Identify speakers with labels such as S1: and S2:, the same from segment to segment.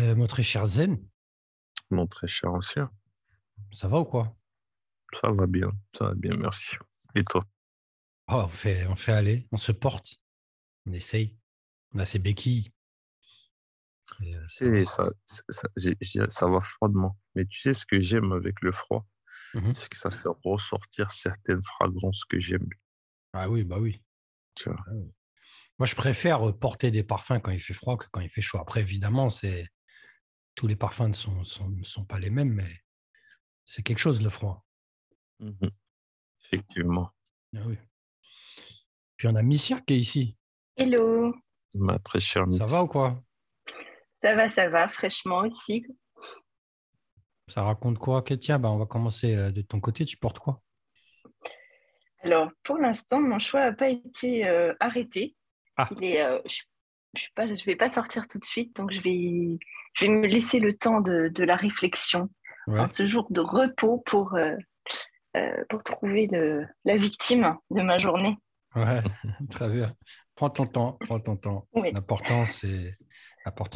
S1: Euh, mon très cher Zen,
S2: Mon très cher ancien.
S1: ça va ou quoi?
S2: Ça va bien, ça va bien, merci. Et toi?
S1: Ah, on, fait, on fait aller, on se porte, on essaye, on a ses béquilles. Euh, ça
S2: ça, va froidement. Mais tu sais ce que j'aime avec le froid?
S1: Mhm.
S2: C'est que ça fait ressortir certaines fragrances que j'aime.
S1: Ah oui, bah oui.
S2: Tu vois?
S1: Ah oui. Moi, je préfère porter des parfums quand il fait froid que quand il fait chaud. Après, évidemment, c'est tous les parfums ne sont, sont- ne sont pas les mêmes, mais c'est quelque chose le froid.
S2: Mhm. Effectivement.
S1: Ah oui. Puis on a Missia qui est ici.
S3: Hello,
S2: Ma très chère
S1: Ça
S2: Miss.
S1: va ou quoi?
S3: Ça va, ça va, fraîchement aussi.
S1: Ça raconte quoi? Ok, Tiens, bah, on va commencer euh, de ton côté. Tu portes quoi?
S3: Alors, pour l'instant, mon choix n'a pas été euh, arrêté.
S1: Ah.
S3: Il est, euh, je ne vais pas sortir tout de suite, donc je vais, je vais me laisser le temps de, de la réflexion
S1: Ouais.
S3: en ce jour de repos pour, euh, euh, pour trouver le- la victime de ma journée.
S1: Ouais, très bien. Prends ton temps, prends ton temps.
S3: Oui.
S1: L'important,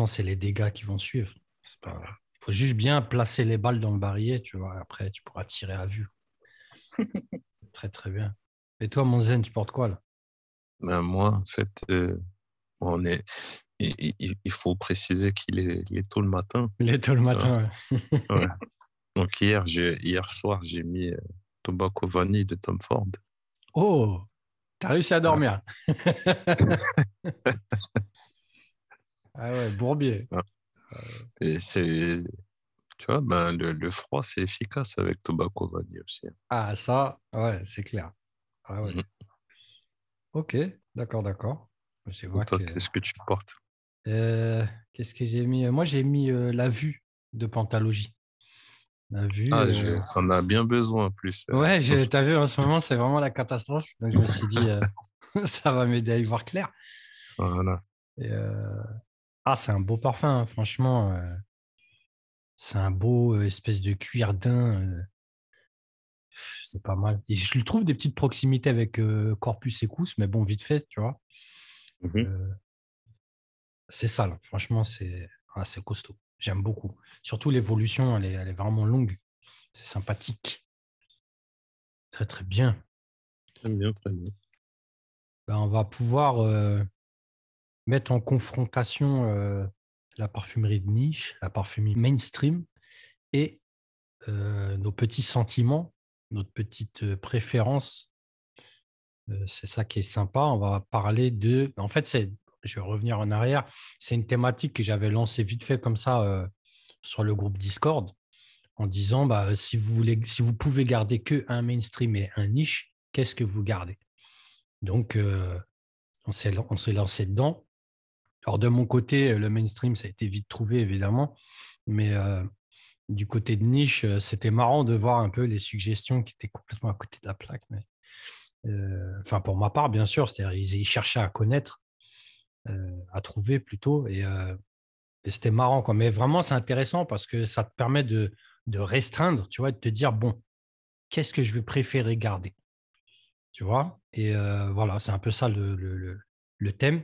S1: c'est les dégâts qui vont suivre. Pas... Il faut juste bien placer les balles dans le barillet, tu vois. Après, tu pourras tirer à vue. très, très bien. Et toi, mon zen, tu portes quoi là?
S2: Ben, moi, en fait, euh, on est, il, il- il faut préciser qu'il est, tôt le matin.
S1: Il est tôt le matin. ouais.
S2: Ouais. Donc hier, hier soir, j'ai mis euh, Tobacco Vanille de Tom Ford.
S1: Oh, t'as réussi à dormir. ah ouais, Bourbier.
S2: Et c'est, tu vois, ben, le, le froid, c'est efficace avec Tobacco Vanille aussi.
S1: Ah, ça, ouais, c'est clair. Ah ouais.
S2: Mhm.
S1: Ok, d'accord, d'accord. Je vois
S2: Et toi,
S1: que...
S2: qu'est-ce que tu portes?
S1: Euh, Qu'est-ce que j'ai mis? Moi, j'ai mis euh, la vue de Pantalogie. La vue.
S2: Ah,
S1: euh,
S2: t'en as bien besoin en plus.
S1: Ouais, t'as vu, en ce moment, c'est vraiment la catastrophe. Donc, je me suis dit, ça va m'aider à y voir clair.
S2: Voilà.
S1: Et, Ah, c'est un beau parfum, hein, franchement. C'est un beau espèce de cuir euh, C'est pas mal. Et je lui trouve des petites proximités avec euh, Corpus Ecus, mais bon, vite fait, tu vois. Euh, c'est ça, là. franchement, c'est ah, c'est costaud. J'aime beaucoup. Surtout l'évolution, elle est, elle est vraiment longue. C'est sympathique. Très, très bien.
S2: Très bien, très bien.
S1: Ben, on va pouvoir euh, mettre en confrontation euh, la parfumerie de niche, la parfumerie mainstream et nos petits sentiments, notre petite préférence. C'est ça qui est sympa. On va parler de. En fait. Je vais revenir en arrière. C'est une thématique que j'avais lancée vite fait comme ça sur le groupe Discord en disant bah, si vous voulez, si vous pouvez garder que un mainstream et un niche, qu'est-ce que vous gardez? Donc, on s'est lancé dedans. Alors, de mon côté, le mainstream, ça a été vite trouvé, évidemment. Mais du côté de niche, c'était marrant de voir un peu les suggestions qui étaient complètement à côté de la plaque. Enfin, pour ma part, bien sûr, c'est-à-dire ils, cherchaient à connaître, euh, à trouver plutôt. Et, euh, et c'était marrant. Quoi. Mais vraiment, c'est intéressant parce que ça te permet de, de restreindre, tu vois, de te dire, bon, qu'est-ce que je vais préférer garder? Tu vois? Et euh, voilà, c'est un peu ça le, le, le- le thème.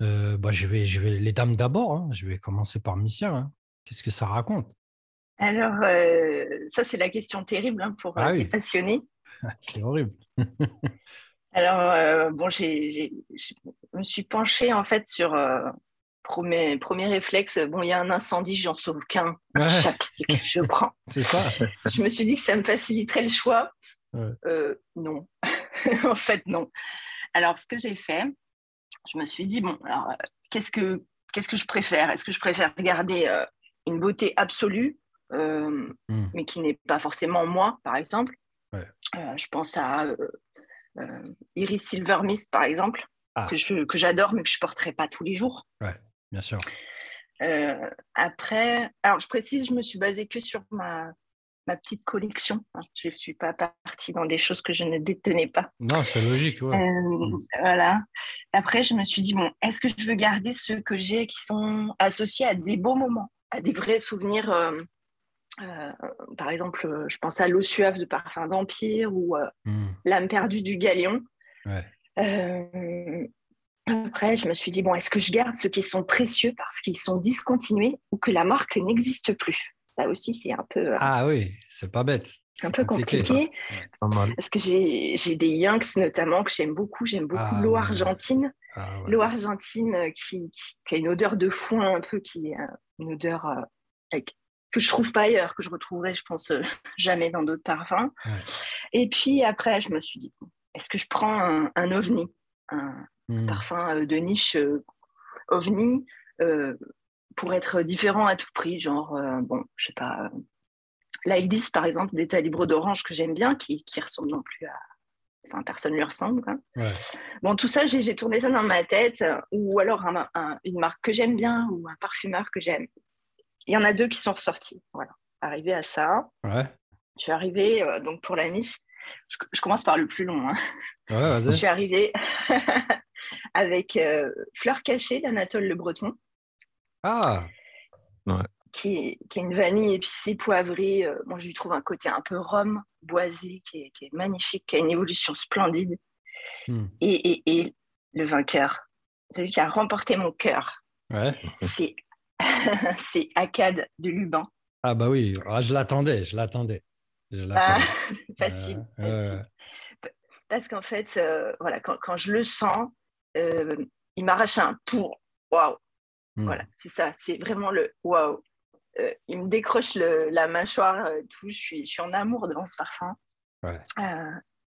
S1: Euh, bah, je, vais, je vais les dames d'abord. hein. Je vais commencer par Missia. hein. Qu'est-ce que ça raconte?
S3: Alors, euh, ça, c'est la question terrible hein, pour euh,
S1: Ah oui.
S3: les passionnés.
S1: C'est horrible.
S3: Alors, euh, bon, j'ai, j'ai- je me suis penchée en fait sur euh, premier, premier réflexe. Bon, il y a un incendie, j'en sauve qu'un.
S1: Ouais.
S3: Chaque que je prends.
S1: C'est ça.
S3: Je me suis dit que ça me faciliterait le choix.
S1: Ouais.
S3: Euh, non, en fait, non. Alors, ce que j'ai fait, je me suis dit, bon, alors, qu'est-ce que, qu'est-ce que je préfère? Est-ce que je préfère garder une beauté absolue,
S1: Hmm.
S3: mais qui n'est pas forcément moi, par exemple
S1: Ouais.
S3: Euh, Je pense à euh, euh, Iris Silver Mist, par exemple,
S1: Ah.
S3: que, je, que j'adore, mais que je ne porterai pas tous les jours.
S1: Bien sûr.
S3: Après, alors je précise, je me suis basée que sur ma, ma petite collection. hein. Je ne suis pas partie dans des choses que je ne détenais pas.
S1: Non, c'est logique. ouais.
S3: Euh, Voilà. Après, je me suis dit, bon, est-ce que je veux garder ceux que j'ai qui sont associés à des beaux moments, à des vrais souvenirs euh, euh, Par exemple, euh, je pense à l'eau suave de Parfum d'Empire ou euh,
S1: Hmm.
S3: l'âme perdue du Galion.
S1: Ouais.
S3: Euh, après, je me suis dit, bon, est-ce que je garde ceux qui sont précieux parce qu'ils sont discontinués ou que la marque n'existe plus? Ça aussi, c'est un peu.
S1: Ah oui, c'est pas bête.
S3: C'est un peu compliqué. Parce que j'ai des Yanks notamment que j'aime beaucoup. J'aime beaucoup ah l'eau argentine. Ah l'eau argentine qui, qui, a une odeur de foin un peu, qui est une odeur que je trouve pas ailleurs, que je retrouverai, je pense, euh, jamais dans d'autres parfums. Et puis après, je me suis dit, est-ce que je prends un, ovni, un hmm. parfum euh, de niche euh, ovni, pour être différent à tout prix, genre, bon, je sais pas, 10 par exemple, d'état libre d'orange que j'aime bien, qui, qui ressemble non plus à, Enfin, personne ne lui ressemble. Bon, tout ça, j'ai tourné ça dans ma tête. Ou alors une marque que j'aime bien ou un parfumeur que j'aime il y en a deux qui sont ressortis. Voilà, arrivé à ça.
S1: Ouais.
S3: Je suis arrivée, euh, donc pour la niche, je, commence par le plus long. Hein.
S1: Ouais,
S3: je suis arrivée avec euh, Fleur cachée d'Anatole Le Breton.
S1: Ah
S2: ouais.
S3: qui, qui, est une vanille épicée, poivrée. Euh, moi, je lui trouve un côté un peu rhum, boisé, qui est, qui est magnifique, qui a une évolution splendide. Hmm. Et, et, et, le vainqueur, celui qui a remporté mon cœur,
S1: ouais.
S3: c'est c'est Akkad de Lubin.
S1: Ah bah oui, ah, je l'attendais, je l'attendais.
S3: Ah, facile, Parce qu'en fait, euh, voilà, quand, je le sens, euh, il m'arrache un pour waouh. Hmm. Voilà, c'est ça, c'est vraiment le waouh. Euh, il me décroche la mâchoire, tout. Je suis, je suis en amour devant ce parfum.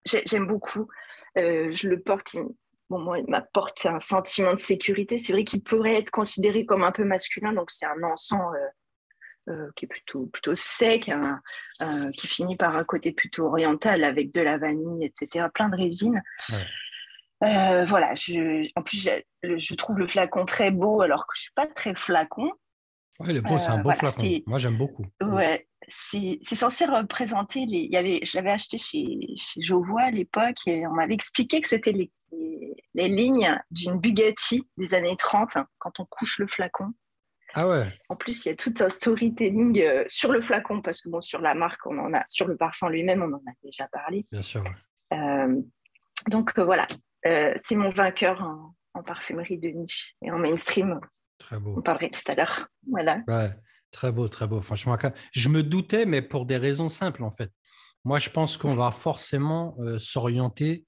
S3: J'aime beaucoup. je le porte, bon, moi, il m'apporte un sentiment de sécurité. C'est vrai qu'il pourrait être considéré comme un peu masculin, donc c'est un encens euh, euh, qui est plutôt, plutôt sec, qui finit par un côté plutôt oriental avec de la vanille, etc., plein de résine. Euh, voilà, je, en plus, je, trouve le flacon très beau, alors que je ne suis pas très flacon.
S1: Oui, le beau, c'est un beau flacon. Moi, j'aime beaucoup.
S3: Ouais, c'est censé représenter les. Il y avait, je l'avais acheté chez, chez Jovois à l'époque et on m'avait expliqué que c'était les, les, lignes d'une Bugatti des années 30 hein, quand on couche le flacon.
S1: Ah ouais.
S3: En plus, il y a tout un storytelling euh, sur le flacon parce que bon, sur la marque, on en a, sur le parfum lui-même, on en a déjà parlé.
S1: Bien sûr.
S3: Euh, donc euh, voilà, c'est mon vainqueur en, en, parfumerie de niche et en mainstream.
S1: Très beau.
S3: On parlerait tout à l'heure. Voilà.
S1: Ouais. Très beau, très beau. Franchement, je me doutais, mais pour des raisons simples, en fait. Moi, je pense qu'on va forcément euh, s'orienter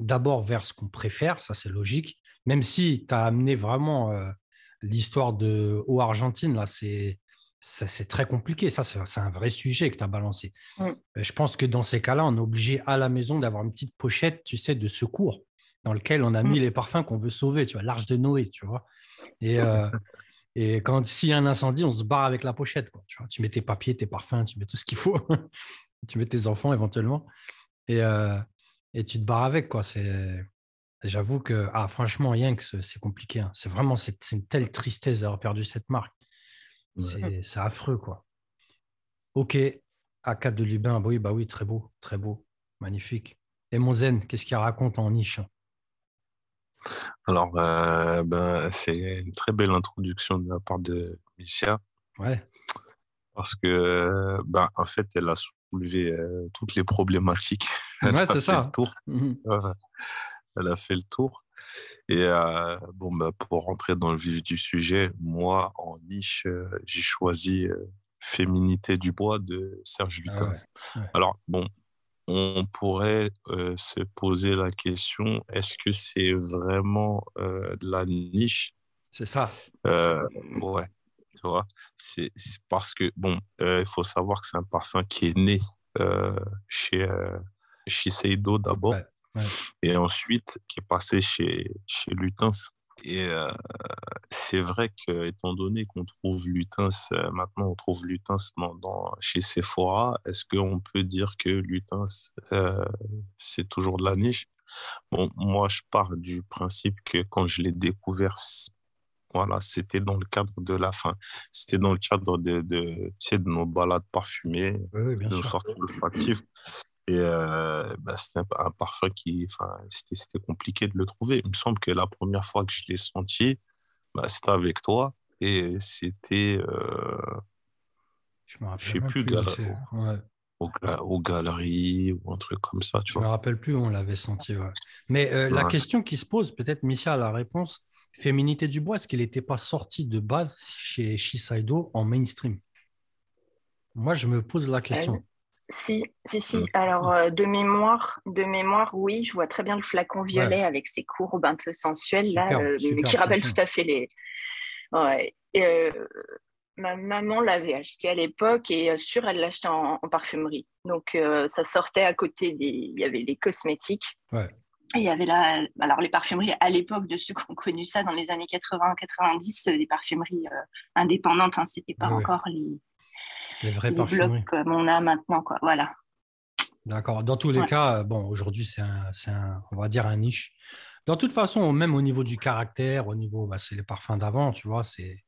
S1: d'abord vers ce qu'on préfère, ça c'est logique, même si tu as amené vraiment euh, l'histoire de Haut Argentine, là, c'est c'est très compliqué. Ça, c'est un vrai sujet que tu as balancé. Mm. Euh, je pense que dans ces cas-là, on est obligé à la maison d'avoir une petite pochette, tu sais, de secours dans lequel on a mm. mis les parfums qu'on veut sauver, tu vois, l'arche de Noé, tu vois. Et, Et quand s'il y a un incendie, on se barre avec la pochette. Quoi, tu, vois. tu mets tes papiers, tes parfums, tu mets tout ce qu'il faut. tu mets tes enfants éventuellement. Et, euh, et tu te barres avec. Quoi. C'est... J'avoue que, ah, franchement, Yanks, c'est compliqué. Hein. C'est vraiment c'est, une telle tristesse d'avoir perdu cette marque. C'est, affreux. quoi. Ok, A4 de Lubin, bah oui, bah oui, très beau, très beau, magnifique. Et mon zen, qu'est-ce qu'il raconte en niche
S2: alors, euh, ben, c'est une très belle introduction de la part de Missia.
S1: Ouais.
S2: Parce que, ben, en fait, elle a soulevé euh, toutes les problématiques.
S1: Elle ouais, c'est ça. Le
S2: tour. Mmh elle a fait le tour. Et euh, bon, ben, pour rentrer dans le vif du sujet, moi, en niche, j'ai choisi Féminité du bois de Serge ah Lutens. Alors, bon, on pourrait euh, se poser la question est-ce que c'est vraiment euh, de la niche?
S1: C'est ça.
S2: Euh, ouais, tu vois? C'est parce que, bon, il faut savoir que c'est un parfum qui est né chez, Shiseido d'abord, et ensuite qui est passé chez, chez Lutens. Et euh, c'est vrai que, étant donné qu'on trouve Lutens, euh, maintenant on trouve Lutens dans, chez Sephora, est-ce qu'on peut dire que Lutens, euh, c'est toujours de la niche? Bon, moi je pars du principe que quand je l'ai découvert, voilà, c'était dans le cadre de la fin. C'était dans le cadre de, de, de nos balades parfumées,
S1: de
S2: nos sorties olfactives. Et euh, bah, c'était un, parfum qui, enfin, c'était compliqué de le trouver. Il me semble que la première fois que je l'ai senti, bah, c'était avec toi et c'était, euh,
S1: je me
S2: sais plus,
S1: ouais.
S2: aux, galeries ou un truc comme ça. Tu
S1: Je ne me rappelle plus où on l'avait senti. Mais euh, la question qui se pose, peut-être Misha a la réponse, Féminité du bois, est-ce qu'il n'était pas sorti de base chez Shiseido en mainstream? Moi, je me pose la question.
S3: Si, si, si. Mm. Alors, euh, de mémoire, de mémoire, oui, je vois très bien le flacon violet avec ses courbes un peu sensuelles, là, euh, qui rappellent tout à fait les. Ouais. Euh, ma maman l'avait acheté à l'époque et sûr, elle l'achetait en, en, parfumerie. Donc, ça sortait à côté des. Il y avait les cosmétiques.
S1: Ouais.
S3: Et il y avait là, alors les parfumeries à l'époque de ceux qui ont connu ça dans les années 80-90, des parfumeries indépendantes, hein, c'était pas encore les,
S1: les vrais blocs
S3: comme on a maintenant. Quoi. Voilà.
S1: D'accord. Dans tous les cas, bon, aujourd'hui, c'est un, on va dire un niche. Dans toute façon, même au niveau du caractère, au niveau, bah, c'est les parfums d'avant, tu vois, c'est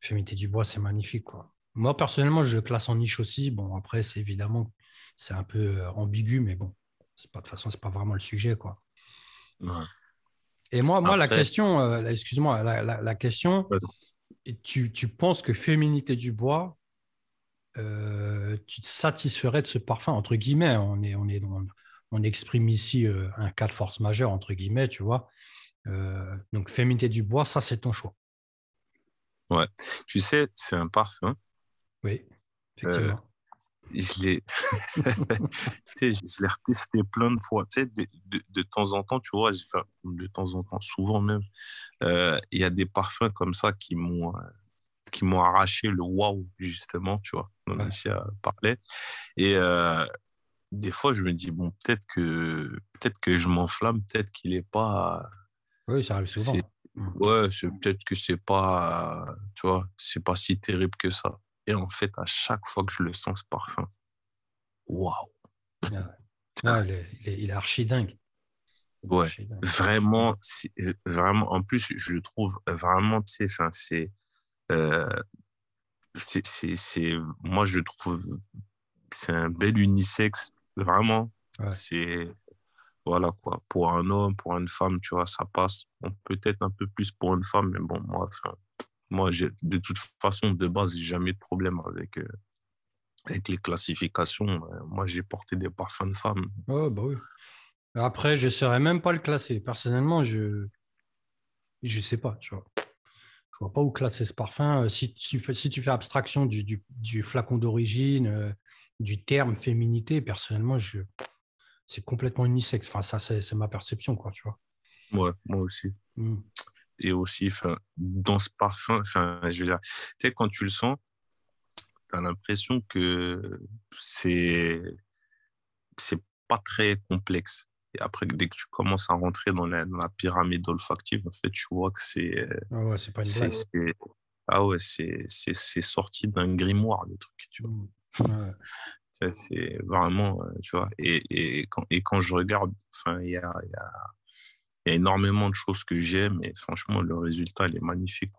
S1: Féminité du bois, c'est magnifique, quoi. Moi, personnellement, je classe en niche aussi. Bon, après, c'est évidemment, c'est un peu euh, ambigu, mais bon, c'est pas de toute façon, c'est pas vraiment le sujet, quoi. Et moi, moi, la question, euh, excuse-moi, la, question, tu, tu penses que Féminité du bois, euh, tu te satisferais de ce parfum, entre guillemets. Hein. On, est, on, est, on, exprime ici euh, un cas de force majeure, entre guillemets, tu vois. Euh, donc, féminité du bois, ça, c'est ton choix.
S2: Ouais. Tu sais, c'est un parfum.
S1: Oui, effectivement.
S2: je l'ai je l'ai retesté plein de fois. Tu sais, de, de, temps en temps, tu vois, enfin, de temps en temps, souvent même, il y a des parfums comme ça qui m'ont qui m'ont arraché le waouh, justement, tu vois, dont ouais. parlait. Et euh, des fois, je me dis, bon, peut-être que, peut que je m'enflamme, peut-être qu'il n'est pas.
S1: Oui, ça arrive souvent.
S2: Mmh. Ouais, peut-être que c'est pas, tu vois, c'est pas si terrible que ça. Et en fait, à chaque fois que je le sens, ce parfum, waouh!
S1: il, est, il, est, archi dingue.
S2: Ouais, vraiment, vraiment, en plus, je le trouve vraiment, tu sais, c'est c'est, moi, je trouve, c'est un bel unisexe, vraiment. C'est, voilà quoi, pour un homme, pour une femme, tu vois, ça passe. peut-être un peu plus pour une femme, mais bon, moi, moi de toute façon, de base, j'ai jamais de problème avec, euh, avec les classifications. Euh, moi, j'ai porté des parfums de femmes.
S1: Oh, bah oui. Après, je ne saurais même pas le classer. Personnellement, je ne sais pas, tu vois je vois pas où classer ce parfum. Euh, si, tu fais, si tu fais abstraction du, flacon d'origine, euh, du terme féminité, personnellement, je, c'est complètement unisexe. Enfin, ça, c'est, ma perception, quoi, tu vois.
S2: Ouais, moi aussi. Mmh. Et aussi, dans ce parfum, je veux dire, tu sais, quand tu le sens, tu as l'impression que c'est, c'est pas très complexe. Et après, dès que tu commences à rentrer dans la, pyramide olfactive, en fait, tu vois que c'est.
S1: Ah ouais, c'est pas une blague.
S2: Ah ouais, c'est sorti d'un grimoire, le truc. Tu vois. Mmh. C'est vraiment, euh, tu vois. Et, et, quand, et quand je regarde, enfin, il y a, y, a, y a, énormément de choses que j'aime et franchement, le résultat, il est magnifique.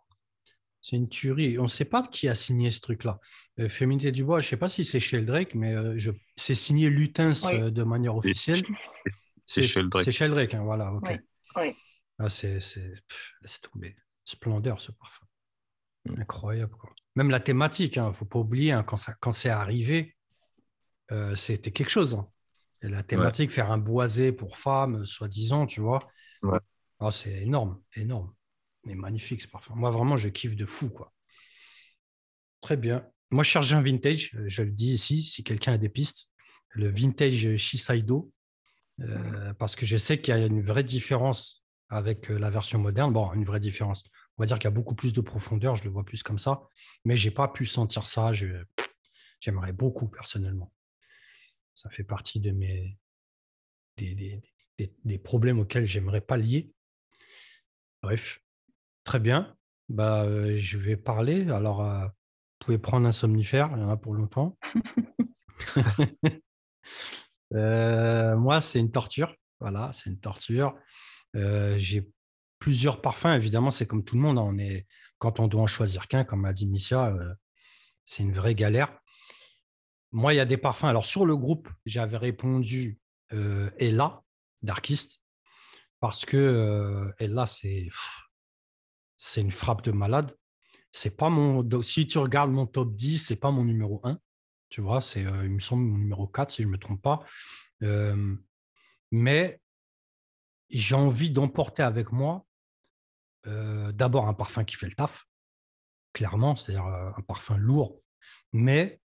S1: C'est une tuerie. On ne sait pas qui a signé ce truc-là. Euh, Féminité du Bois, je ne sais pas si c'est Sheldrake, mais euh, c'est signé Lutens de manière officielle.
S2: C'est Sheldrake.
S1: C'est Sheldrake, hein, voilà.
S3: Oui.
S1: Ah, c'est tombé. Splendeur, ce parfum. Mm. Incroyable. Quoi. Même la thématique, il hein, ne faut pas oublier, hein, quand, quand c'est arrivé, euh, c'était quelque chose. Hein. Et la thématique, faire un boisé pour femmes, soi-disant, tu vois.
S2: Ouais.
S1: Oh, c'est énorme, énorme. Mais magnifique ce parfum. Moi, vraiment, je kiffe de fou. Quoi. Très bien. Moi, je cherche un vintage, je le dis ici, si quelqu'un a des pistes. Le vintage Shiseido, euh, parce que je sais qu'il y a une vraie différence avec euh, la version moderne. Bon, une vraie différence. On va dire qu'il y a beaucoup plus de profondeur, je le vois plus comme ça, mais je n'ai pas pu sentir ça. J'aimerais beaucoup personnellement. Ça fait partie de mes des, des, problèmes auxquels j'aimerais pas lier. Bref, très bien. Bah, euh, je vais parler. Alors, vous pouvez prendre un somnifère, il y en a pour longtemps. Euh, moi, c'est une torture. Voilà, c'est une torture. Euh, j'ai plusieurs parfums. Évidemment, c'est comme tout le monde. Hein. On est, quand on doit en choisir qu'un, comme a dit Missia, euh, c'est une vraie galère. Moi, il y a des parfums. Alors, sur le groupe, j'avais répondu Ella, Darkist, parce que Ella, c'est, une frappe de malade. C'est pas mon, si tu regardes mon top 10, c'est pas mon numéro 1. Tu vois, c'est, il me semble, numéro 4, si je ne me trompe pas. mais j'ai envie d'emporter avec moi d'abord un parfum qui fait le taf, clairement, c'est-à-dire un parfum lourd, mais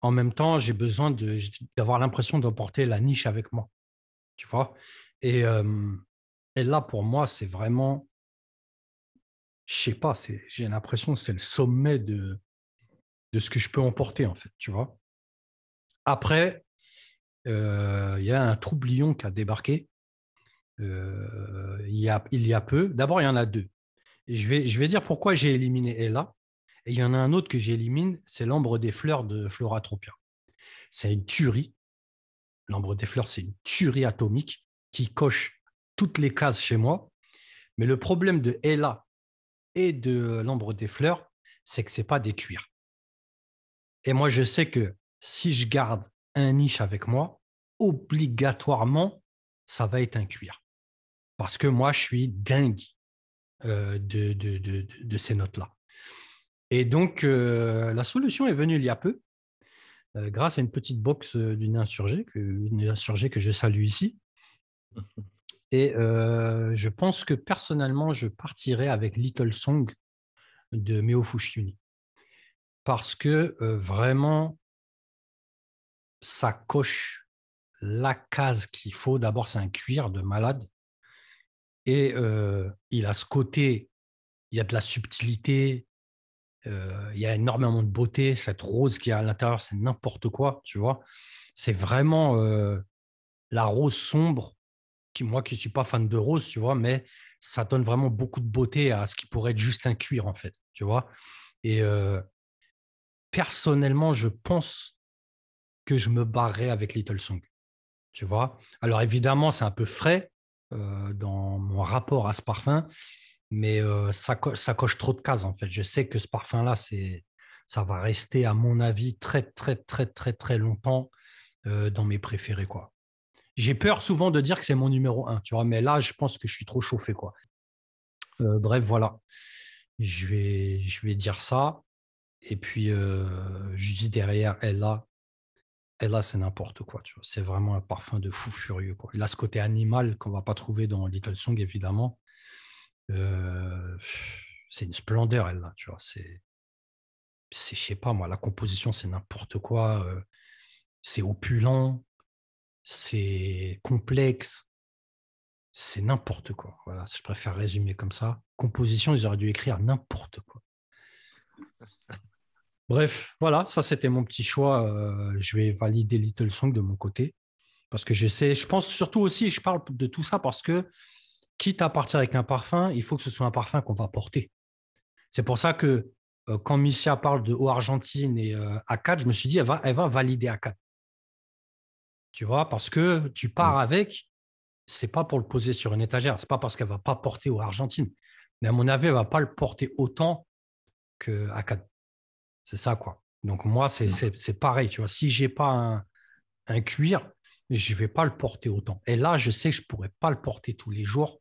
S1: en même temps, j'ai besoin d'avoir l'impression d'emporter la niche avec moi. Tu vois? Et, et, là, pour moi, c'est vraiment, je sais pas, j'ai l'impression que c'est le sommet de, de ce que je peux emporter, en fait, tu vois. Après, il y a un troublion qui a débarqué il, y a, il y a peu. D'abord, il y en a deux. Je, vais, je vais dire pourquoi j'ai éliminé Ella. Et il y en a un autre que j'élimine, c'est l'ambre des fleurs de Floratropia. C'est une tuerie. L'ambre des fleurs, c'est une tuerie atomique qui coche toutes les cases chez moi. Mais le problème de Ella et de l'ambre des fleurs, c'est que ce n'est pas des cuirs. Et moi, je sais que si je garde un niche avec moi, obligatoirement, ça va être un cuir. Parce que moi, je suis dingue euh, de, de, de, ces notes-là. Et donc, euh, la solution est venue il y a peu, euh, grâce à une petite box d'une insurgée, une insurgée que je salue ici. Et je pense que personnellement, je partirai avec Little Song de Meo Fushiyuni. Parce que vraiment, ça coche la case qu'il faut. D'abord, c'est un cuir de malade. Et il a ce côté, il y a de la subtilité, il y a énormément de beauté. Cette rose qui est à l'intérieur, c'est n'importe quoi, tu vois? C'est vraiment la rose sombre, moi qui ne suis pas fan de rose, tu vois, mais ça donne vraiment beaucoup de beauté à ce qui pourrait être juste un cuir, en fait, tu vois? Et personnellement, je pense que je me barrerai avec Little Song, tu vois? Alors évidemment, c'est un peu frais dans mon rapport à ce parfum, mais ça, ça, coche trop de cases en fait. Je sais que ce parfum-là, ça va rester à mon avis très très très très très longtemps dans mes préférés. J'ai peur souvent de dire que c'est mon numéro un, tu vois, mais là, je pense que je suis trop chauffé quoi. bref, voilà. Je vais dire ça. Et puis, juste derrière, elle a, et là, c'est n'importe quoi. Tu vois. C'est vraiment un parfum de fou furieux. Quoi. Il a ce côté animal qu'on ne va pas trouver dans Little Song, évidemment. C'est une splendeur, elle, là. Tu vois. C'est, c'est, je sais pas, moi, la composition, c'est n'importe quoi. C'est opulent. C'est complexe. C'est n'importe quoi. Voilà, je préfère résumer comme ça. Composition, ils auraient dû écrire n'importe quoi. Bref, voilà, ça c'était mon petit choix. Euh, je vais valider Little Song de mon côté. Parce que je sais, je pense surtout aussi, je parle de tout ça parce que, quitte à partir avec un parfum, il faut que ce soit un parfum qu'on va porter. C'est pour ça que euh, quand Missia parle de Haut Argentine et euh, A4, je me suis dit, elle va, elle va valider A4. Tu vois, parce que tu pars mmh. avec, c'est pas pour le poser sur une étagère, c'est pas parce qu'elle va pas porter Haut Argentine. Mais à mon avis, elle va pas le porter autant que A4. C'est ça, quoi. Donc, moi, mmh. c'est pareil. Tu vois, si je n'ai pas un, cuir, je ne vais pas le porter autant. Et là, je sais que je ne pourrais pas le porter tous les jours.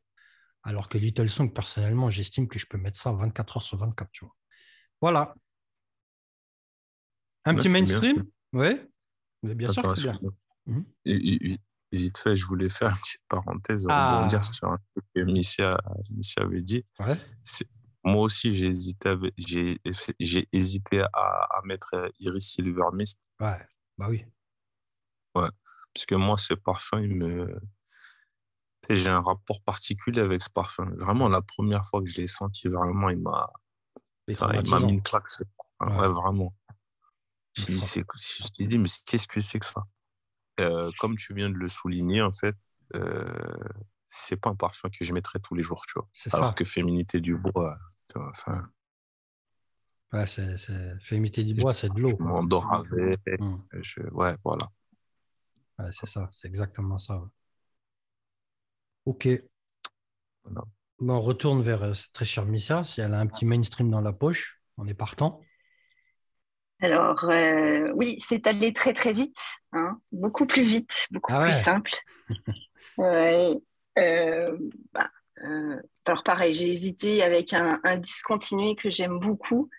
S1: Alors que Little Song, personnellement, j'estime que je peux mettre ça 24 heures sur 24. Tu vois. Voilà. Un petit mainstream? Oui. Bien sûr que c'est bien.
S2: Mmh. Vite fait, je voulais faire une petite parenthèse, ah. rebondir sur un truc que Missia, avait dit. Ouais. Moi aussi, j'ai hésité, j'ai, j'ai hésité à, mettre euh, Iris Silver Mist.
S1: Ouais, bah oui.
S2: Ouais, parce que moi, ce parfum, il me... j'ai un rapport particulier avec ce parfum. Vraiment, la première fois que je l'ai senti, vraiment, il m'a, il m'a mis une claque. Ouais. vraiment. Je me dit, mais qu'est-ce que c'est que ça? Euh, Comme tu viens de le souligner, en fait, euh, c'est pas un parfum que je mettrais tous les jours, tu vois. Alors que Féminité du Bois, Enfin,
S1: ouais, c'est, Féminité du bois, c'est de l'eau.
S2: Je m'endors avec. Mmh. Ouais, voilà.
S1: Ouais, c'est ça, c'est exactement ça. Ok. on retourne vers euh, cette très chère Missa. Si elle a un petit mainstream dans la poche, on est partant.
S3: Alors, euh, oui, c'est allé très très vite, hein. beaucoup plus vite, beaucoup ah plus simple. ouais. Euh, bah, euh, alors pareil, j'ai hésité avec un, discontinué que j'aime beaucoup.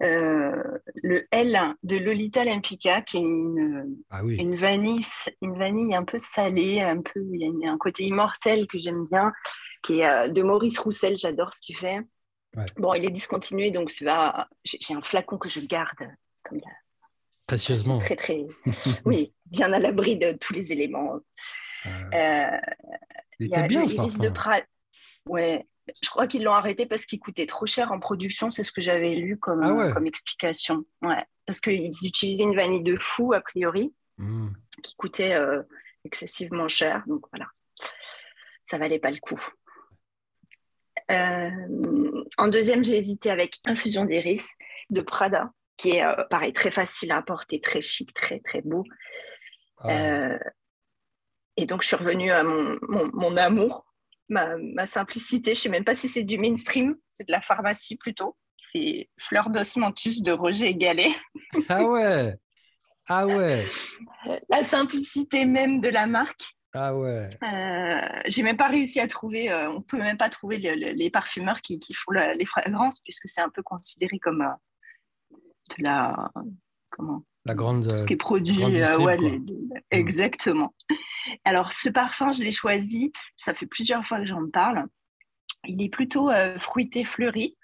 S3: le L de Lolita Lampica, qui est une,
S1: Ah
S3: une, vanille, une vanille un peu salée, un peu, il y a un côté immortel que j'aime bien, qui est de Maurice Roussel, j'adore ce qu'il fait. Bon, il est discontinué, donc j'ai un flacon que je garde comme ça.
S1: Précieusement.
S3: Très, très, oui, bien à l'abri de tous les éléments.
S1: Euh, il était bien ce parfum. de
S3: Ouais, je crois qu'ils l'ont arrêté parce qu'il coûtait trop cher en production, c'est ce que j'avais lu comme, ah comme explication. Ouais, parce qu'ils utilisaient une vanille de fou, a priori, hmm. qui coûtait euh, excessivement cher. Donc voilà, ça valait pas le coup. Euh, en deuxième, j'ai hésité avec Infusion d'Iris de Prada, qui est euh, pareil, très facile à porter, très chic, très très beau. Ah et donc, je suis revenue à mon, mon amour ma, simplicité. Je ne sais même pas si c'est du mainstream, c'est de la pharmacie plutôt. C'est Fleur d'osmanthus de Roger Gallet.
S1: Ah ouais Ah ouais
S3: La simplicité même de la marque.
S1: Ah ouais.
S3: Euh, j'ai même pas réussi à trouver, euh, on peut même pas trouver les parfumeurs qui, qui font les fragrances puisque c'est un peu considéré comme euh, de la comment
S1: la grande.
S3: ce qui est produit. Euh, exactement. Alors, ce parfum, je l'ai choisi. Ça fait plusieurs fois que j'en parle. Il est plutôt euh, fruité, fleuri.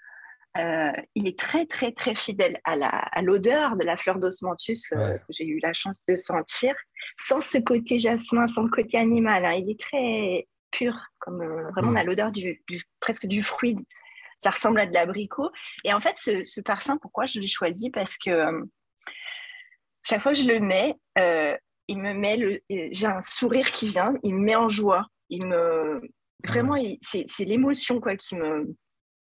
S3: Euh, il est très, très, très fidèle à l'odeur de la fleur d'osmanthus que j'ai eu la chance de sentir, sans ce côté jasmin, sans le côté animal. Hein. Il est très pur, comme vraiment on a l'odeur du, presque du fruit. Ça ressemble à de l'abricot. Et en fait, ce, ce parfum, pourquoi je l'ai choisi? Parce que chaque fois que je le mets, euh, il me met le, j'ai un sourire qui vient, il me met en joie. Il me, vraiment, c'est, l'émotion quoi qui me,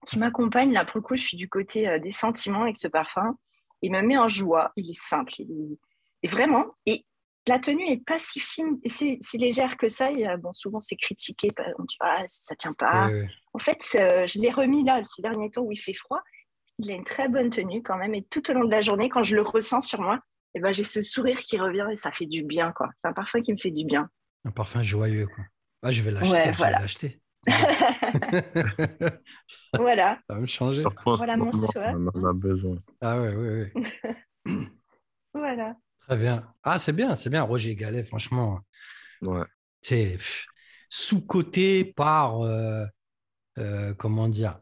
S3: qui m'accompagne. Là, pour le coup, je suis du côté euh, des sentiments avec ce parfum. Il me met en joie. Il est simple. Il est, vraiment. Et la tenue est pas si fine et si légère que ça. bon, souvent, c'est critiqué. On dit ah, ça tient pas. En fait, euh, je l'ai remis là ces derniers temps où il fait froid. Il a une très bonne tenue quand même. Et tout au long de la journée, quand je le ressens sur moi, et ben, j'ai ce sourire qui revient et ça fait du bien. quoi. C'est un parfum qui me fait du bien.
S1: Un parfum joyeux. Quoi. Ah, je vais l'acheter.
S3: voilà. voilà.
S1: Ça va me changer.
S3: Voilà mon choix.
S2: On en a besoin.
S1: Ah ouais, oui,
S3: oui. voilà.
S1: Très bien. Ah, c'est bien, c'est bien. Roger Gallet, franchement.
S2: Ouais.
S1: C'est sous-coté par, euh, euh, comment dire,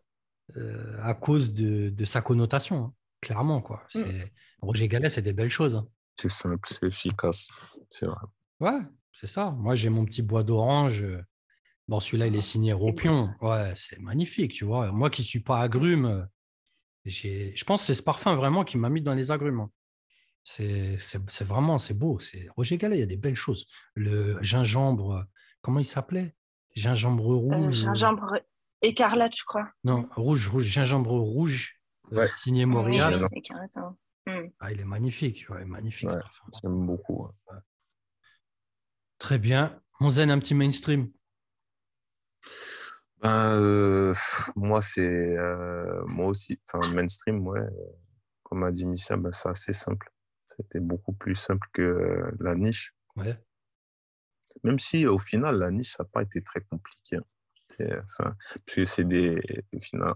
S1: euh, à cause de, de sa connotation. Hein clairement. Quoi. Mmh. C'est... Roger Gallet, c'est des belles choses. Hein.
S2: C'est simple, c'est efficace. C'est vrai.
S1: Ouais, c'est ça. Moi, j'ai mon petit bois d'orange. Bon, celui-là, il est signé Ropion. Ouais, c'est magnifique, tu vois. Moi qui ne suis pas agrume, j'ai... je pense que c'est ce parfum vraiment qui m'a mis dans les agrumes. Hein. C'est, c'est, vraiment, c'est beau. C'est Roger Gallet, il y a des belles choses. Le gingembre, comment il s'appelait? Gingembre euh, rouge.
S3: gingembre écarlate, je crois.
S1: Non, rouge, rouge, gingembre rouge signé Moria. Hmm. Ah, il est magnifique, magnifique.
S2: J'aime beaucoup.
S1: Très bien. On zen un petit mainstream.
S2: Ben, euh, moi, c'est euh, moi aussi. Enfin, mainstream, ouais. Comme a dit Michel, ben, c'est assez simple. C'était beaucoup plus simple que la niche.
S1: Ouais.
S2: Même si au final, la niche, ça n'a pas été très compliqué. Hein. Enfin, parce que c'est des,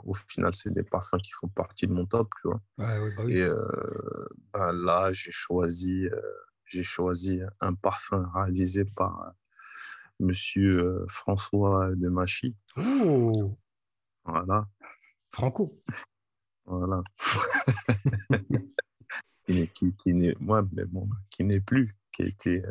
S2: au final, c'est des parfums qui font partie de mon top, tu vois.
S1: Bah
S2: Et euh, ben là, j'ai choisi, euh, j'ai choisi un parfum réalisé par euh, Monsieur François de Machy.
S1: Oh
S2: Voilà.
S1: Franco.
S2: Voilà. qui, qui, qui n'est, moi, mais bon, qui n'est plus, qui a été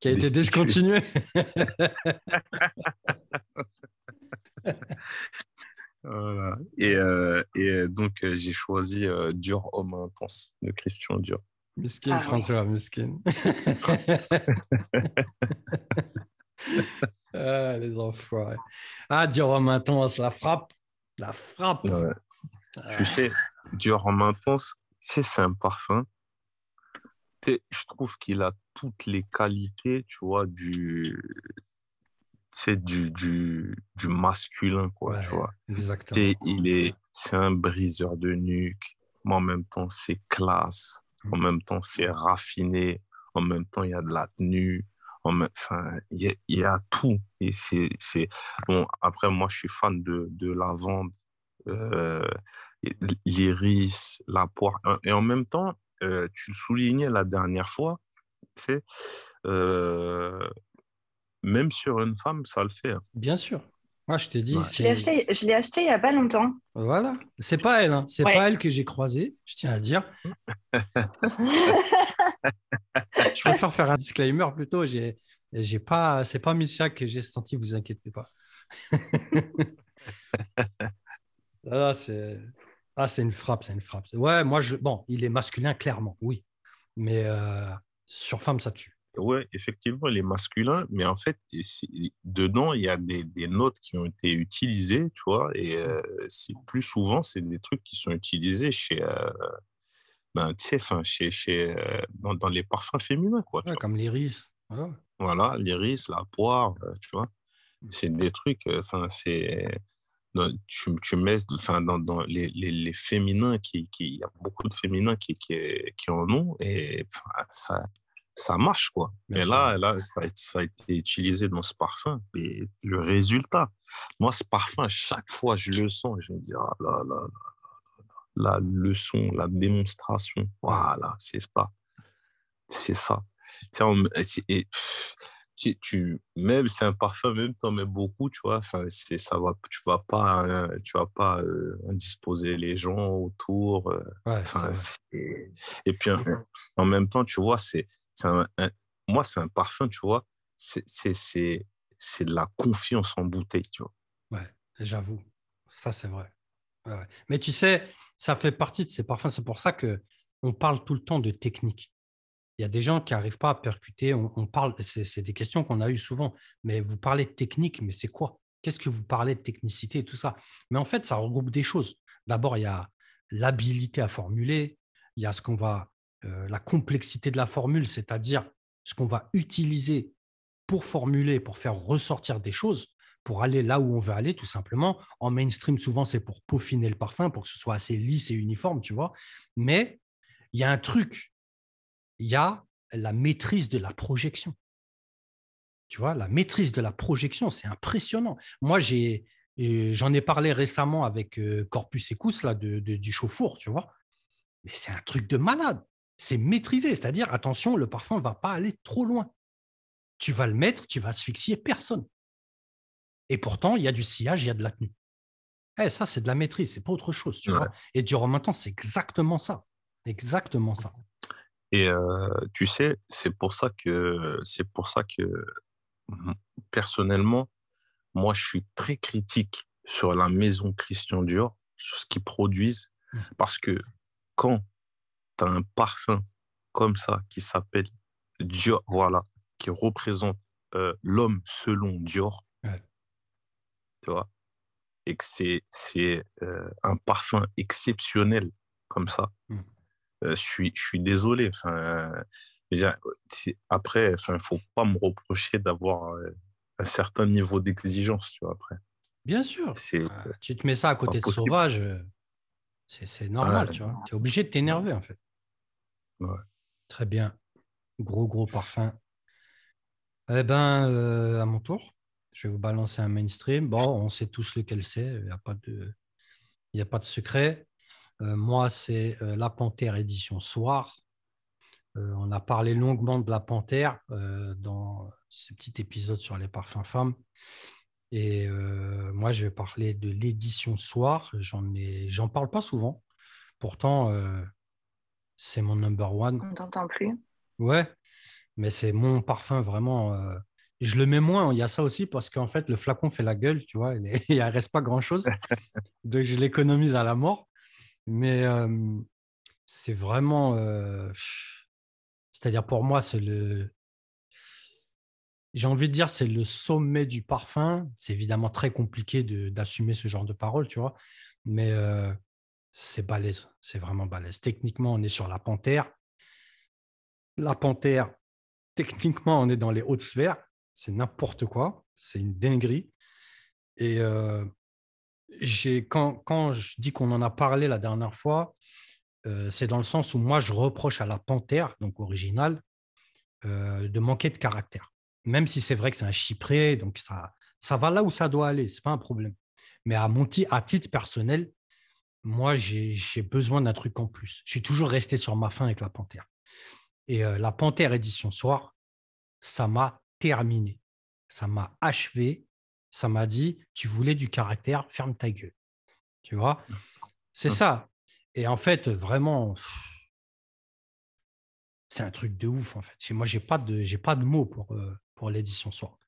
S1: qui, a été discontinué.
S2: voilà. Et, euh, et euh, donc, euh, j'ai choisi Dur Homme Intense de Christian Dur.
S1: Miskin, ah, François, miskin. ah, les enfoirés. Ah, Dur Homme Intense, la frappe. La frappe.
S2: Tu sais, Dur Homme Intense, c'est un parfum je trouve qu'il a toutes les qualités, tu vois, du, du, du, du masculin, quoi, tu vois.
S1: Exactement.
S2: il est, c'est un briseur de nuque, mais en même temps, c'est classe. En mmh. même temps, c'est raffiné. En même temps, il y a de la tenue. enfin, il y, a, tout. Et c'est, bon, après, moi, je suis fan de, de lavande. Euh, l'iris, la poire. Et en même temps, euh, tu le soulignais la dernière fois, tu sais, euh, même sur une femme, ça le fait. Hein.
S1: Bien sûr. Moi, je t'ai dit.
S3: Je l'ai acheté, je l'ai acheté il n'y a pas longtemps.
S1: Voilà. C'est pas elle. Hein. C'est pas elle que j'ai croisée, je tiens à dire. je préfère faire un disclaimer plutôt. J'ai, j'ai pas, c'est pas Missia que j'ai senti, vous inquiétez pas. ah, c'est, ah, c'est une frappe, c'est une frappe. Ouais, moi, je, bon, il est masculin clairement, oui, mais euh, sur femme, ça tue.
S2: Ouais, effectivement, il est masculin, mais en fait, dedans, il y a des, des, notes qui ont été utilisées, tu vois, et euh, c'est plus souvent, c'est des trucs qui sont utilisés chez, euh, ben, sais, chez, chez, dans, dans, les parfums féminins, quoi.
S1: comme l'iris.
S2: Voilà, l'iris, la poire, tu vois. Mmh. C'est des trucs, enfin, c'est tu, tu mets enfin, dans, dans les, les, les, féminins, qui, qui, il y a beaucoup de féminins qui, qui, qui en ont, et ça, ça marche, quoi. Mais là, là ça, a, ça, a, été utilisé dans ce parfum. Et le résultat, moi, ce parfum, chaque fois je le sens, je me dis, ah là, là, la leçon, la démonstration, voilà, c'est ça. C'est ça. Et, tu, tu même c'est un parfum, même tu en mets beaucoup, tu vois, enfin, c'est, ça va, tu vas pas, euh, tu vas pas euh, indisposer les gens autour. Euh, et puis en, même temps, tu vois, c'est, moi, c'est un parfum, tu vois, c'est, la confiance en bouteille, tu vois.
S1: Ouais, j'avoue, ça c'est vrai. Mais tu sais, ça fait partie de ces parfums. C'est pour ça que on parle tout le temps de technique. Il y a des gens qui n'arrivent pas à percuter. On, parle, c'est des questions qu'on a eues souvent. Mais vous parlez de technique, mais c'est quoi? Qu'est-ce que vous parlez de technicité et tout ça? Mais en fait, ça regroupe des choses. D'abord, il y a l'habilité à formuler. Il y a ce qu'on va, euh, la complexité de la formule, c'est-à-dire ce qu'on va utiliser pour formuler, pour faire ressortir des choses, pour aller là où on veut aller, tout simplement. En mainstream, souvent, c'est pour peaufiner le parfum, pour que ce soit assez lisse et uniforme, tu vois. Mais il y a un truc il y a la maîtrise de la projection. Tu vois, la maîtrise de la projection, c'est impressionnant. Moi, j'ai, j'en ai parlé récemment avec euh, Corpus Ecus là, de, du chauffour, tu vois. Mais c'est un truc de malade. C'est maîtrisé, c'est-à-dire, attention, le parfum ne va pas aller trop loin. Tu vas le mettre, tu vas asphyxier personne. Et pourtant, il y a du sillage, il y a de la tenue. Eh, ça, c'est de la maîtrise, c'est pas autre chose. Tu vois Et durant maintenant, c'est exactement ça. Exactement ça.
S2: Et tu sais, c'est pour ça que c'est pour ça que personnellement, moi, je suis très critique sur la maison Christian Dior, sur ce qu'ils produisent, mmh. parce que quand tu as un parfum comme ça qui s'appelle Dior, voilà, qui représente l'homme selon Dior, tu vois, et que c'est c'est un parfum exceptionnel comme ça. Mmh. Euh, je suis, je suis désolé. Après, enfin, faut pas me reprocher d'avoir euh, un certain niveau d'exigence, tu vois, après.
S1: Bien sûr. Ah, tu te mets ça à côté de sauvage, euh, c'est normal, tu vois. Tu es obligé de t'énerver, en fait.
S2: Ouais.
S1: Très bien. Gros, gros parfum. Eh ben, à mon tour, je vais vous balancer un mainstream. Bon, on sait tous lequel c'est, il n'y a, pas de... Il a pas de secret. Euh, moi, c'est euh, La Panthère édition Soir. Euh, on a parlé longuement de La Panthère dans ce petit épisode sur les parfums femmes. Et moi, je vais parler de l'édition Soir. J'en ai, j'en parle pas souvent. Pourtant, c'est mon number one.
S3: On t'entend plus.
S1: Ouais, mais c'est mon parfum vraiment. je le mets moins. Il y a ça aussi parce qu'en fait, le flacon fait la gueule, tu vois. Il ne reste pas grand chose. Donc, je l'économise à la mort. Mais c'est vraiment. C'est-à-dire pour moi, c'est le. J'ai envie de dire, c'est le sommet du parfum. C'est évidemment très compliqué d'assumer ce genre de parole, tu vois. Mais c'est balèze. C'est vraiment balèze. Techniquement, on est sur la panthère. La panthère, techniquement, on est dans les hautes sphères. C'est n'importe quoi. C'est une dinguerie. Et quand, quand, je dis qu'on en a parlé la dernière fois, euh, c'est dans le sens où moi, je reproche à la panthère, donc originale, euh, de manquer de caractère. Même si c'est vrai que c'est un chypré, donc ça, ça va là où ça doit aller, ce n'est pas un problème. Mais à, mon titre personnel, moi, j'ai besoin d'un truc en plus. J'ai toujours resté sur ma fin avec la Panthère. Et euh, la Panthère édition soir, ça m'a terminé. Ça m'a achevé. Ça m'a dit, tu voulais du caractère, ferme ta gueule. Tu vois? C'est ça. Et en fait, vraiment, c'est un truc de ouf, en fait. Moi, je n'ai pas, de, pas de mots pour, euh, l'édition soir.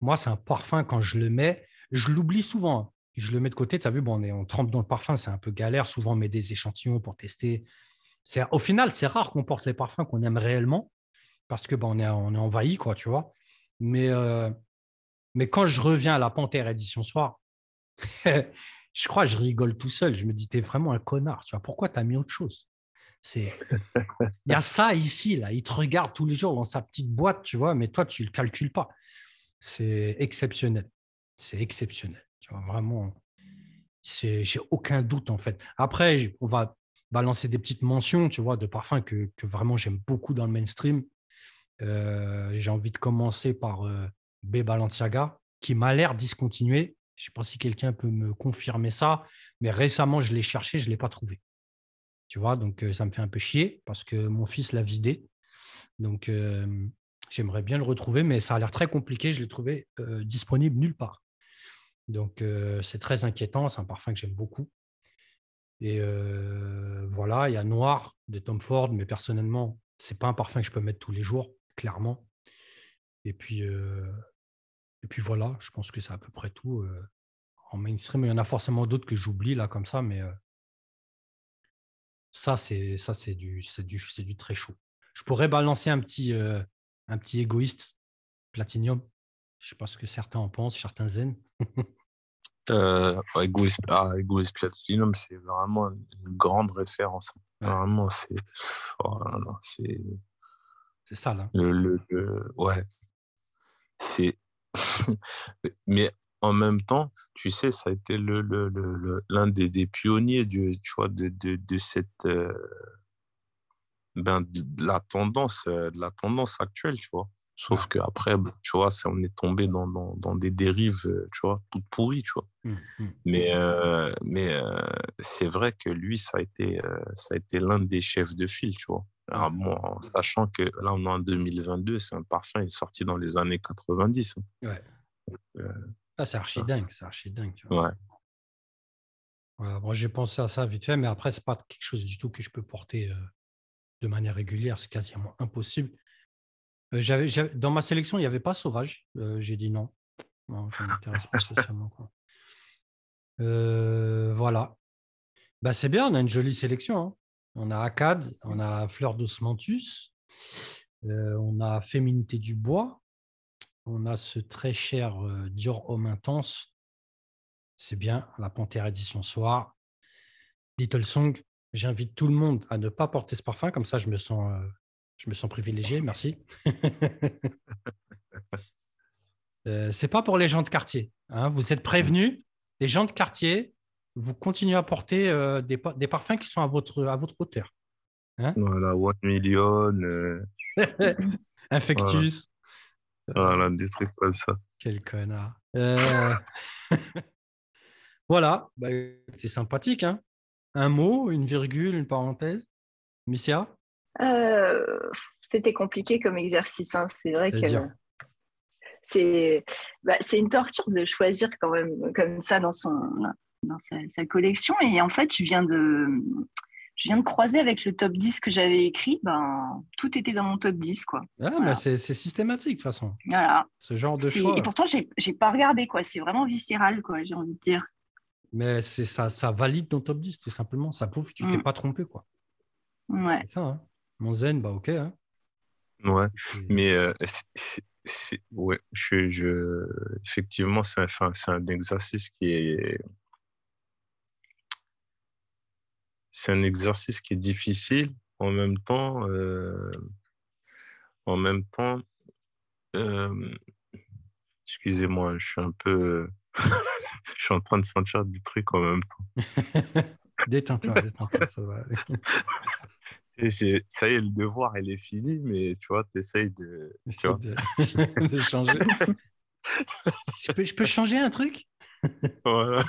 S1: Moi, c'est un parfum, quand je le mets, je l'oublie souvent. Hein. Je le mets de côté, tu as vu, bon, on, est, on trempe dans le parfum, c'est un peu galère. Souvent, on met des échantillons pour tester. Au final, c'est rare qu'on porte les parfums qu'on aime réellement parce que bon, on, est, envahi, quoi, tu vois. Mais, euh, mais quand je reviens à la Panthère édition soir, je crois je rigole tout seul. Je me dis, t'es vraiment un connard, tu vois. Pourquoi tu as mis autre chose? C'est il y a ça ici là. Il te regarde tous les jours dans sa petite boîte tu vois mais toi tu le calcules pas. C'est exceptionnel. C'est exceptionnel tu vois vraiment. C'est j'ai aucun doute en fait. Après on va balancer des petites mentions tu vois de parfums que, que vraiment j'aime beaucoup dans le mainstream. Euh, j'ai envie de commencer par euh, B Balenciaga qui m'a l'air discontinué. Je ne sais pas si quelqu'un peut me confirmer ça, mais récemment, je l'ai cherché, je ne l'ai pas trouvé. Tu vois, donc ça me fait un peu chier parce que mon fils l'a vidé. Donc, j'aimerais bien le retrouver, mais ça a l'air très compliqué. Je l'ai trouvé disponible nulle part. Donc, c'est très inquiétant. C'est un parfum que j'aime beaucoup. Et voilà, il y a Noir de Tom Ford, mais personnellement, ce n'est pas un parfum que je peux mettre tous les jours, clairement. Et puis, et puis voilà, je pense que c'est à peu près tout en mainstream. Il y en a forcément d'autres que j'oublie là comme ça, mais ça, c'est ça, c'est du, c'est du, c'est du très chaud. Je pourrais balancer un petit, un petit égoïste Platinum. Je sais pas ce que certains en pensent, certains zen.
S2: euh, égoïste, ah, Platinum, c'est vraiment une grande référence. Vraiment, c'est, oh c'est,
S1: c'est ça là.
S2: Le, le, ouais, c'est Mais en même temps, tu sais, ça a été l'un le, des, des, pionniers du, tu vois, de, de, de cette. Euh, ben, de la tendance, euh, de la tendance actuelle, tu vois. Sauf qu'après, ben, tu vois, on est tombé dans, dans, dans, des dérives, euh, tu vois, toutes pourries, tu vois. Mmh, mmh. Mais, mais c'est vrai que lui, ça a été, ça a été l'un des chefs de file, tu vois. Alors bon, sachant que là, on est en 2022, c'est un parfum, il est sorti dans les années 90. Hein.
S1: Ouais. Euh, ah, c'est archi dingue, c'est archi dingue. Tu vois. Ouais. Voilà, moi, j'ai pensé à ça vite fait, mais après, c'est pas quelque chose du tout que je peux porter euh, de manière régulière, c'est quasiment impossible. Euh, dans ma sélection, il n'y avait pas Sauvage. j'ai dit non. non ça m'intéresse pas spécialement. Quoi. voilà. Bah, c'est bien, on a une jolie sélection. Hein. On a Akkad, on a Fleur d'Osmanthus, on a Féminité du Bois, on a ce très cher euh, Dior Homme Intense. C'est bien, la Panthère édition soir. Little Song, j'invite tout le monde à ne pas porter ce parfum, comme ça je me sens, euh, je me sens privilégié, merci. c'est pas pour les gens de quartier. Hein. Vous êtes prévenus, les gens de quartier, vous continuez à porter euh, des, des, parfums qui sont à votre, à votre hauteur.
S2: Hein voilà, One Million. Euh,
S1: Infectus.
S2: Voilà. des trucs comme ça.
S1: Quel connard. Euh, voilà, bah, c'est sympathique. Hein Un mot, une virgule, une parenthèse? Missia?
S3: C'était compliqué comme exercice. Hein. C'est vrai que c'est bah, une torture de choisir quand même comme ça dans son, dans sa, collection. Et en fait, je viens de, je viens de croiser avec le top 10 que j'avais écrit. Ben, tout était dans mon top 10. Quoi.
S1: Ah, c'est systématique de toute façon.
S3: Voilà.
S1: Ce genre de choix.
S3: Et pourtant, je n'ai pas regardé. quoi. C'est vraiment viscéral, quoi, j'ai envie de dire.
S1: Mais ça, ça valide ton top 10, tout simplement. Ça prouve que tu t'es mm. pas trompé. Quoi.
S3: Ouais.
S1: C'est ça. Hein. Mon zen, bah ok. Hein.
S2: Ouais, mais euh, ouais, je, je, effectivement, c'est un, un exercice qui est c'est un exercice qui est difficile. En même temps, euh, en même temps, euh, excusez-moi, je suis un peu, je suis en train de sentir des trucs en même temps.
S1: détends-toi, détends-toi, ça va.
S2: ça y est, le devoir, il est fini, mais tu vois, tu essayes de,
S1: de... de changer. je, peux, je peux changer un truc?
S2: Voilà.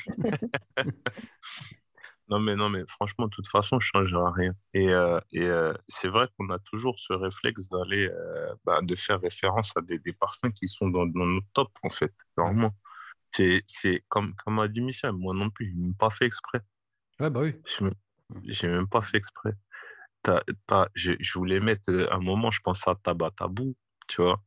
S2: Non, mais, non, mais franchement, de toute façon, je ne changerai rien. Et, euh, et euh, c'est vrai qu'on a toujours ce réflexe d'aller, euh, bah, de faire référence à des, des parfums qui sont dans, dans nos tops, en fait. Vraiment. C'est comme, comme a dit Michel, moi non plus, je n'ai pas fait exprès.
S1: Ouais, bah oui.
S2: Je n'ai même pas fait exprès. je, je, voulais mettre un moment, je pense à Tabatabou, tu vois.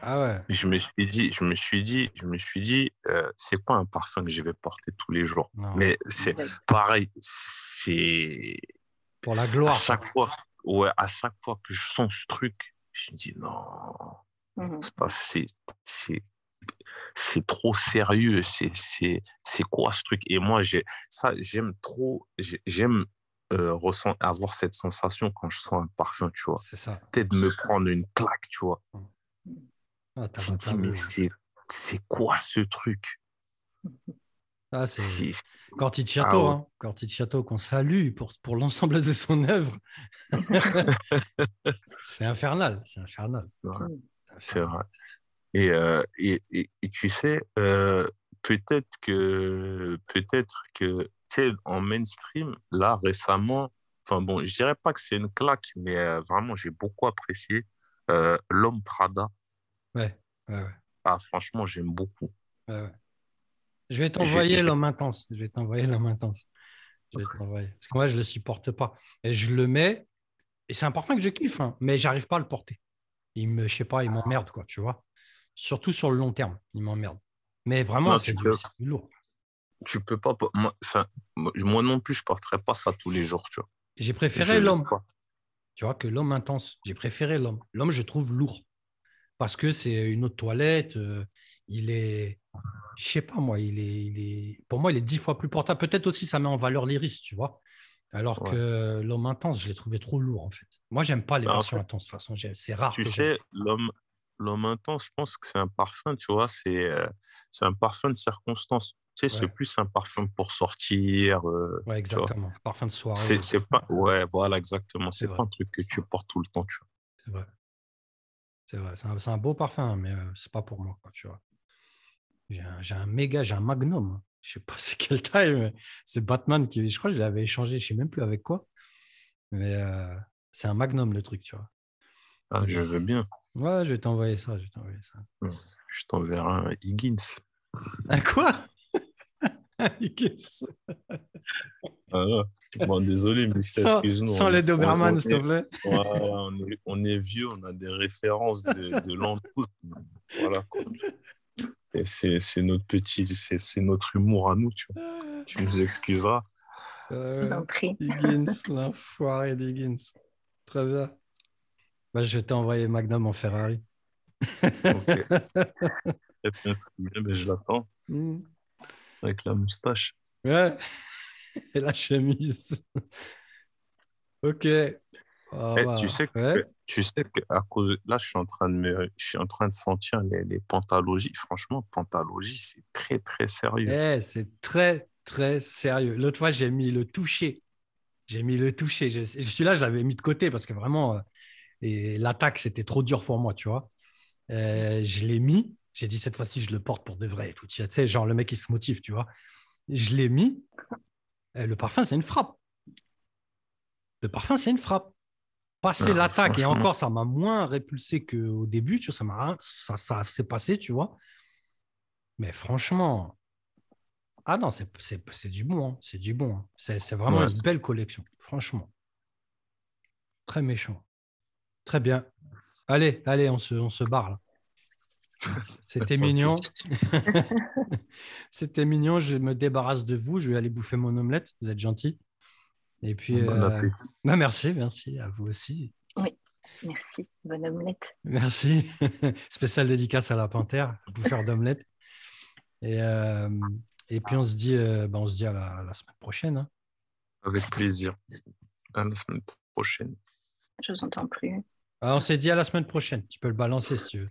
S1: Ah ouais.
S2: Je me suis dit, je me suis dit, je me suis dit, euh, c'est pas un parfum que je vais porter tous les jours? Mais c'est pareil, c'est
S1: pour la gloire.
S2: À chaque fois, ouais, à chaque fois que je sens ce truc, je me dis non, mmh c'est c'est trop sérieux. C'est c'est quoi ce truc? Et moi, j'ai ça, j'aime trop, j'aime euh, avoir cette sensation quand je sens un parfum, tu vois.
S1: C'est ça.
S2: Peut-être me prendre une claque, tu vois.
S1: Ah,
S2: je me dis, mais c'est quoi ce truc?
S1: Ah, c'est Corticciato, ah, hein. qu'on salue pour, pour l'ensemble de son œuvre. c'est infernal, c'est infernal.
S2: C'est vrai. Et, euh, et, et, tu sais, euh, peut-être que, peut-être que, en mainstream, là, récemment, enfin bon, je dirais pas que c'est une claque, mais euh, vraiment, j'ai beaucoup apprécié L'homme Prada.
S1: Ouais, ouais, ouais.
S2: Ah, franchement, j'aime beaucoup.
S1: Ouais, Je vais t'envoyer l'homme intense. Je vais t'envoyer l'homme intense. Je vais t'envoyer. Parce que moi, je ne le supporte pas. Et je le mets. Et c'est un parfum que je kiffe, hein, mais j'arrive pas à le porter. Il me, je sais pas, il m'emmerde, quoi, tu vois. Surtout sur le long terme, il m'emmerde. Mais vraiment, c'est du, lourd.
S2: Tu peux pas. Moi, moi non plus, je porterais pas ça tous les jours, tu vois.
S1: J'ai préféré l'homme. Tu vois, que l'homme intense. J'ai préféré l'homme. L'homme, je trouve lourd parce que c'est une autre toilette. Euh, il est, je sais pas moi, il est, il est, pour moi, il est dix fois plus portable. Peut-être aussi, ça met en valeur l'iris, tu vois. Alors que l'homme intense, je l'ai trouvé trop lourd en fait. Moi, j'aime pas les bah, versions intenses de toute façon. C'est rare.
S2: Tu sais, l'homme, l'homme intense, je pense que c'est un parfum, tu vois, c'est, euh, c'est un parfum de circonstance. Tu sais, c'est plus un parfum pour sortir. Euh,
S1: ouais, exactement. Parfum de soirée.
S2: C'est, c'est pas, ouais, voilà, exactement. C'est, pas un truc que tu portes tout le temps, tu vois.
S1: C'est vrai. C'est vrai, c'est un, beau parfum, mais ce c'est pas pour moi, tu vois. J'ai un, méga, j'ai un magnum. Je sais pas c'est quelle taille, mais c'est Batman qui, je crois que je l'avais échangé, je sais même plus avec quoi. Mais c'est un magnum le truc, tu vois.
S2: Ah, je veux bien.
S1: Ouais, je vais t'envoyer ça, je vais t'envoyer ça.
S2: Mmh. Je t'enverrai un Higgins.
S1: Un quoi?
S2: Ah, bon, désolé, mais excuse-nous.
S1: Sans les Doberman, s'il te plaît.
S2: on, est, vieux, on a des références de, de Voilà. Et c'est notre petit, c'est notre humour à nous, tu vois. Tu nous excuseras.
S3: Euh, je vous en prie.
S1: Higgins, l'enfoiré d'Higgins. Très bien. Bah, je vais t'envoyer Magnum en Ferrari.
S2: ok. Très bien, mais je l'attends. Mm. Avec la moustache.
S1: Ouais. Et la chemise. ok.
S2: Oh, tu sais que, tu sais que à cause là je suis en train de me, je suis en train de sentir les, les pantalogies franchement pantalogie c'est très très sérieux.
S1: Eh, c'est très très sérieux. L'autre fois j'ai mis le toucher. J'ai mis le toucher. Je, suis là je l'avais mis de côté parce que vraiment euh, et l'attaque c'était trop dur pour moi tu vois. Euh, je l'ai mis j'ai dit cette fois-ci, je le porte pour de vrai. Tout, tu sais, genre le mec, il se motive, tu vois. Je l'ai mis. le parfum, c'est une frappe. Le parfum, c'est une frappe. Passer ah, l'attaque, et encore, ça m'a moins répulsé qu'au début, tu vois, ça, m'a, ça, ça s'est passé, tu vois. Mais franchement, ah non, c'est, c'est, du bon. Hein. C'est du bon. Hein. C'est, vraiment une belle collection, franchement. Très méchant. Très bien. Allez, allez, on se, on se barre là. C'était mignon. C'était mignon. Je me débarrasse de vous. Je vais aller bouffer mon omelette. Vous êtes gentil. Et puis, euh, bah, merci, merci à vous aussi.
S3: Oui, merci. Bonne omelette.
S1: Merci. Spécial dédicace à la panthère, bouffeur d'omelette. Et, euh, et puis, on se dit, euh, bah, on se dit à la, semaine prochaine. Hein.
S2: Avec plaisir. À la semaine prochaine.
S3: Je vous entends plus.
S1: Ah, on s'est dit à la semaine prochaine. Tu peux le balancer si tu veux.